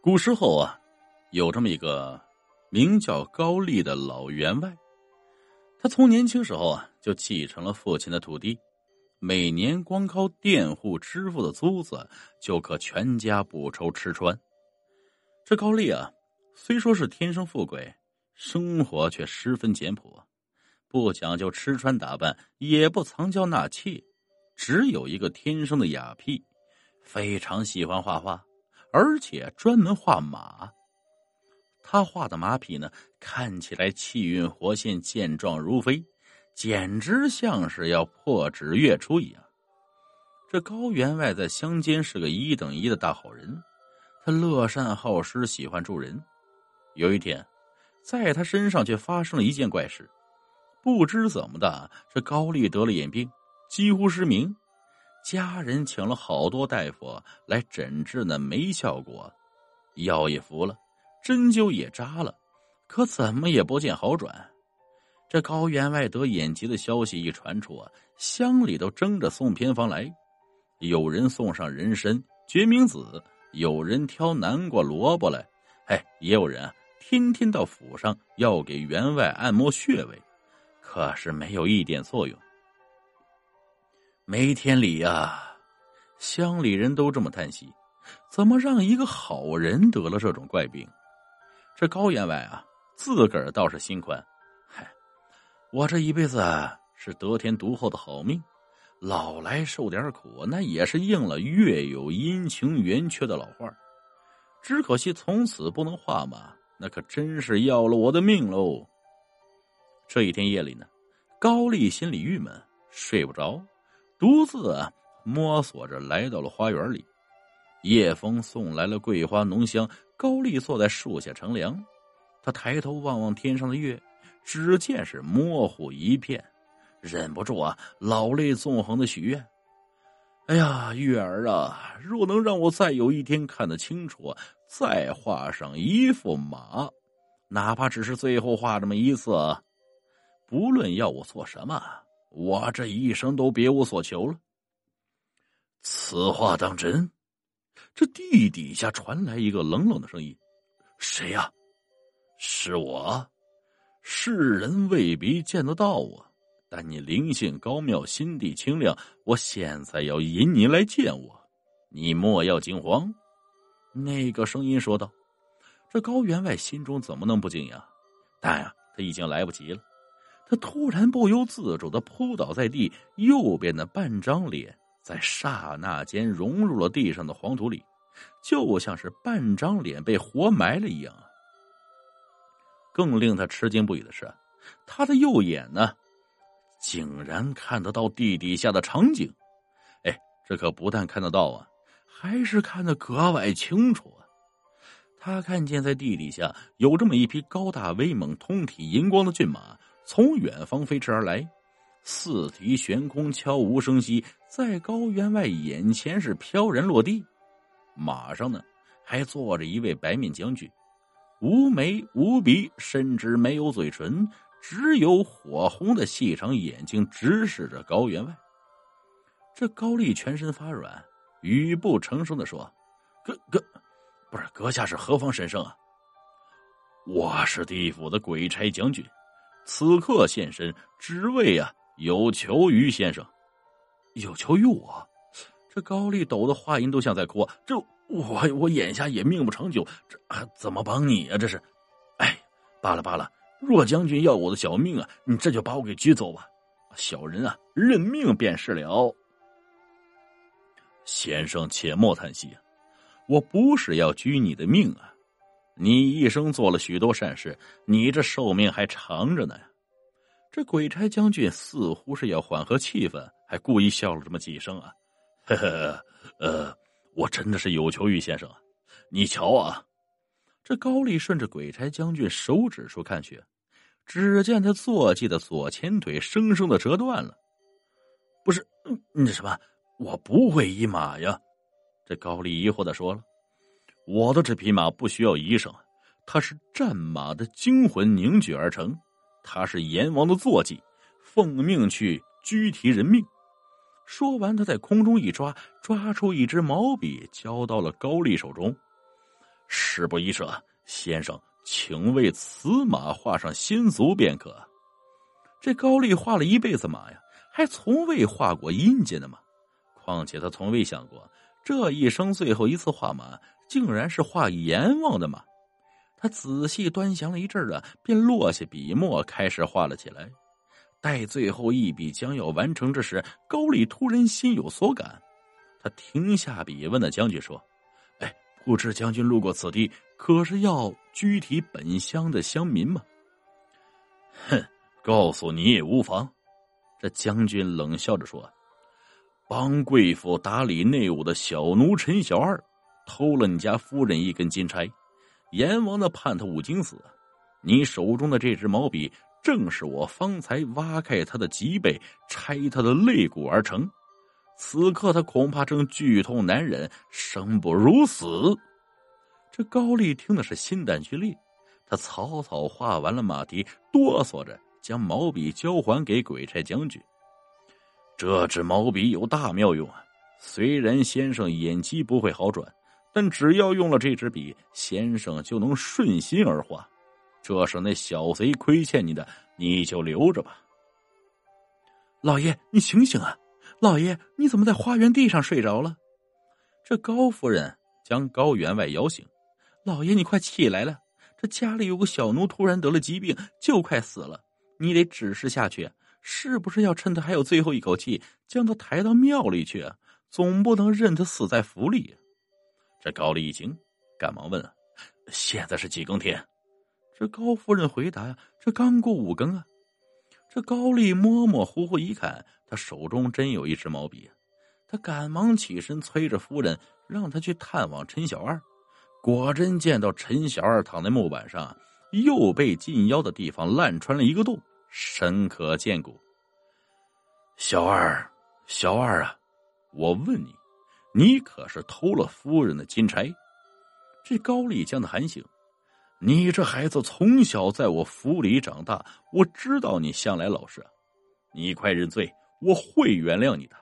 古时候啊，有这么一个名叫高丽的老员外，他从年轻时候啊就继承了父亲的土地，每年光靠佃户支付的租子就可全家不愁吃穿。这高丽啊，虽说是天生富贵，生活却十分简朴，不讲究吃穿打扮，也不藏娇纳妾，只有一个天生的雅癖，非常喜欢画画。而且专门画马，他画的马匹呢，看起来气韵活现、健壮如飞，简直像是要破纸跃出一样。这高员外在乡间是个一等一的大好人，他乐善好施，喜欢助人。有一天，在他身上却发生了一件怪事，不知怎么的，这高丽得了眼病，几乎失明。家人请了好多大夫来诊治，呢没效果，药也服了，针灸也扎了，可怎么也不见好转。这高员外得眼疾的消息一传出啊，乡里都争着送偏方来，有人送上人参、决明子，有人挑南瓜、萝卜来，哎，也有人啊，天天到府上要给员外按摩穴位，可是没有一点作用。没天理呀！乡里人都这么叹息：怎么让一个好人得了这种怪病？这高员外啊，自个儿倒是心宽。嗨，我这一辈子是得天独厚的好命，老来受点苦，那也是应了“月有阴晴圆缺”的老话。只可惜从此不能画马，那可真是要了我的命喽！这一天夜里呢，高丽心里郁闷，睡不着。独自摸索着来到了花园里，夜风送来了桂花浓香。高丽坐在树下乘凉，他抬头望望天上的月，只见是模糊一片，忍不住啊，老泪纵横的许愿：“哎呀，月儿啊，若能让我再有一天看得清楚，再画上一幅马，哪怕只是最后画这么一次，不论要我做什么。”我这一生都别无所求了。此话当真？这地底下传来一个冷冷的声音：“谁呀？”“是我。”“世人未必见得到我，但你灵性高妙，心地清亮。我现在要引你来见我，你莫要惊慌。”那个声音说道。这高员外心中怎么能不惊讶？但呀，他已经来不及了。他突然不由自主的扑倒在地，右边的半张脸在刹那间融入了地上的黄土里，就像是半张脸被活埋了一样。更令他吃惊不已的是，他的右眼呢，竟然看得到地底下的场景。哎，这可不但看得到啊，还是看得格外清楚啊！他看见在地底下有这么一匹高大威猛、通体银光的骏马。从远方飞驰而来，四蹄悬空，悄无声息，在高员外眼前是飘然落地。马上呢，还坐着一位白面将军，无眉无鼻，甚至没有嘴唇，只有火红的细长眼睛直视着高员外。这高丽全身发软，语不成声的说：“阁阁，不是阁下是何方神圣啊？”“我是地府的鬼差将军。”此刻现身，只为啊有求于先生，有求于我。这高丽抖的话音都像在哭。这我我眼下也命不长久，这啊怎么帮你啊？这是，哎，罢了罢了。若将军要我的小命啊，你这就把我给拘走吧。小人啊，认命便是了。先生且莫叹息，我不是要拘你的命啊。你一生做了许多善事，你这寿命还长着呢！这鬼差将军似乎是要缓和气氛，还故意笑了这么几声啊！呵呵，呃，我真的是有求于先生啊！你瞧啊，这高丽顺着鬼差将军手指处看去，只见他坐骑的左前腿生生的折断了。不是，那什么，我不会医马呀！这高丽疑惑的说了。我的这匹马不需要医生，它是战马的精魂凝聚而成，它是阎王的坐骑，奉命去拘提人命。说完，他在空中一抓，抓出一支毛笔，交到了高丽手中。事不宜迟，先生，请为此马画上先足便可。这高丽画了一辈子马呀，还从未画过阴间的马。况且他从未想过，这一生最后一次画马，竟然是画阎王的马。他仔细端详了一阵啊，便落下笔墨，开始画了起来。待最后一笔将要完成之时，高丽突然心有所感，他停下笔，问那将军说：“哎，不知将军路过此地，可是要拘提本乡的乡民吗？”“哼，告诉你也无妨。”这将军冷笑着说：“帮贵府打理内务的小奴陈小二，偷了你家夫人一根金钗，阎王的判他五经死。你手中的这支毛笔。”正是我方才挖开他的脊背，拆他的肋骨而成。此刻他恐怕正剧痛难忍，生不如死。这高丽听的是心胆俱裂，他草草画完了马蹄，哆嗦着将毛笔交还给鬼差将军。这支毛笔有大妙用啊！虽然先生眼疾不会好转，但只要用了这支笔，先生就能顺心而画。这是那小贼亏欠你的，你就留着吧。老爷，你醒醒啊！老爷，你怎么在花园地上睡着了？这高夫人将高员外摇醒。老爷，你快起来了！这家里有个小奴突然得了疾病，就快死了。你得指示下去，是不是要趁他还有最后一口气，将他抬到庙里去啊？总不能任他死在府里。这高丽一惊，赶忙问：“现在是几更天？”这高夫人回答呀：“这刚过五更啊。”这高丽模模糊糊一看，他手中真有一支毛笔，他赶忙起身催着夫人，让他去探望陈小二。果真见到陈小二躺在木板上，又被近腰的地方烂穿了一个洞，深可见骨。小二，小二啊，我问你，你可是偷了夫人的金钗？这高丽将他喊醒。你这孩子从小在我府里长大，我知道你向来老实，你快认罪，我会原谅你的。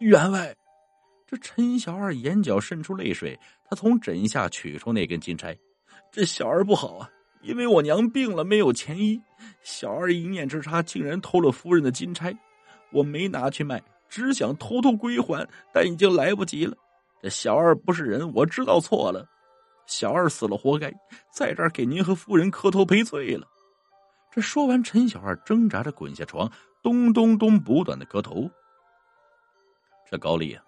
员外，这陈小二眼角渗出泪水，他从枕下取出那根金钗。这小二不好啊，因为我娘病了，没有钱医，小二一念之差，竟然偷了夫人的金钗。我没拿去卖，只想偷偷归还，但已经来不及了。这小二不是人，我知道错了。小二死了，活该，在这儿给您和夫人磕头赔罪了。这说完，陈小二挣扎着滚下床，咚咚咚不断的磕头。这高丽啊，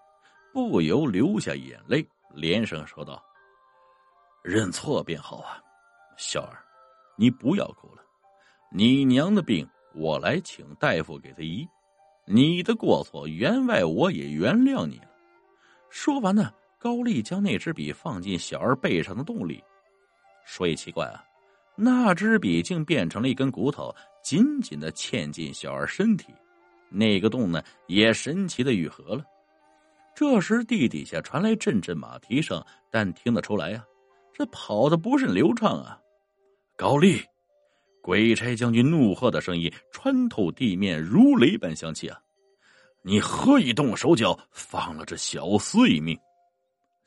不由流下眼泪，连声说道：“认错便好啊，小二，你不要哭了。你娘的病，我来请大夫给她医。你的过错，员外我也原谅你了。”说完呢。高丽将那支笔放进小二背上的洞里，说也奇怪啊，那支笔竟变成了一根骨头，紧紧的嵌进小二身体，那个洞呢也神奇的愈合了。这时地底下传来阵阵马蹄声，但听得出来啊，这跑的不甚流畅啊。高丽，鬼差将军怒喝的声音穿透地面，如雷般响起啊！你何以动手脚，放了这小厮一命？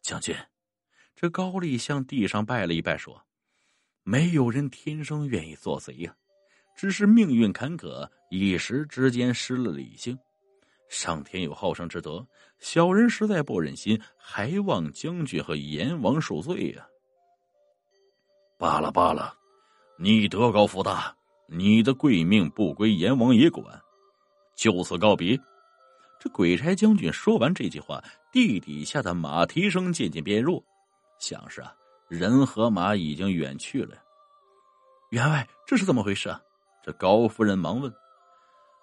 将军，这高丽向地上拜了一拜，说：“没有人天生愿意做贼呀，只是命运坎坷，一时之间失了理性。上天有好生之德，小人实在不忍心，还望将军和阎王恕罪呀。”罢了罢了，你德高福大，你的贵命不归阎王爷管，就此告别。这鬼差将军说完这句话，地底下的马蹄声渐渐变弱，像是啊，人和马已经远去了。员外，这是怎么回事啊？这高夫人忙问：“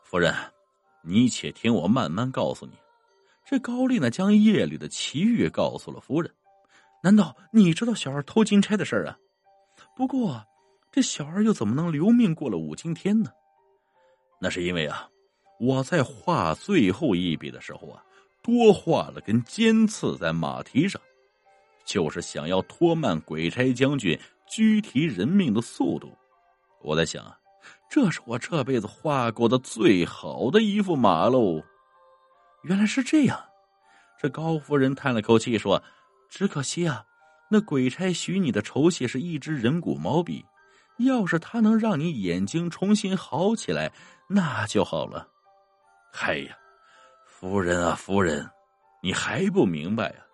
夫人，你且听我慢慢告诉你。”这高丽呢，将夜里的奇遇告诉了夫人。难道你知道小二偷金钗的事儿啊？不过，这小二又怎么能留命过了五更天呢？那是因为啊。我在画最后一笔的时候啊，多画了根尖刺在马蹄上，就是想要拖慢鬼差将军拘提人命的速度。我在想啊，这是我这辈子画过的最好的一幅马喽。原来是这样，这高夫人叹了口气说：“只可惜啊，那鬼差许你的酬谢是一支人骨毛笔，要是他能让你眼睛重新好起来，那就好了。嗨呀，夫人啊，夫人，你还不明白啊？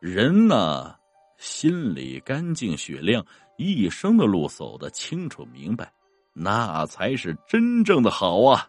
人呢，心里干净雪亮，一生的路走得清楚明白，那才是真正的好啊！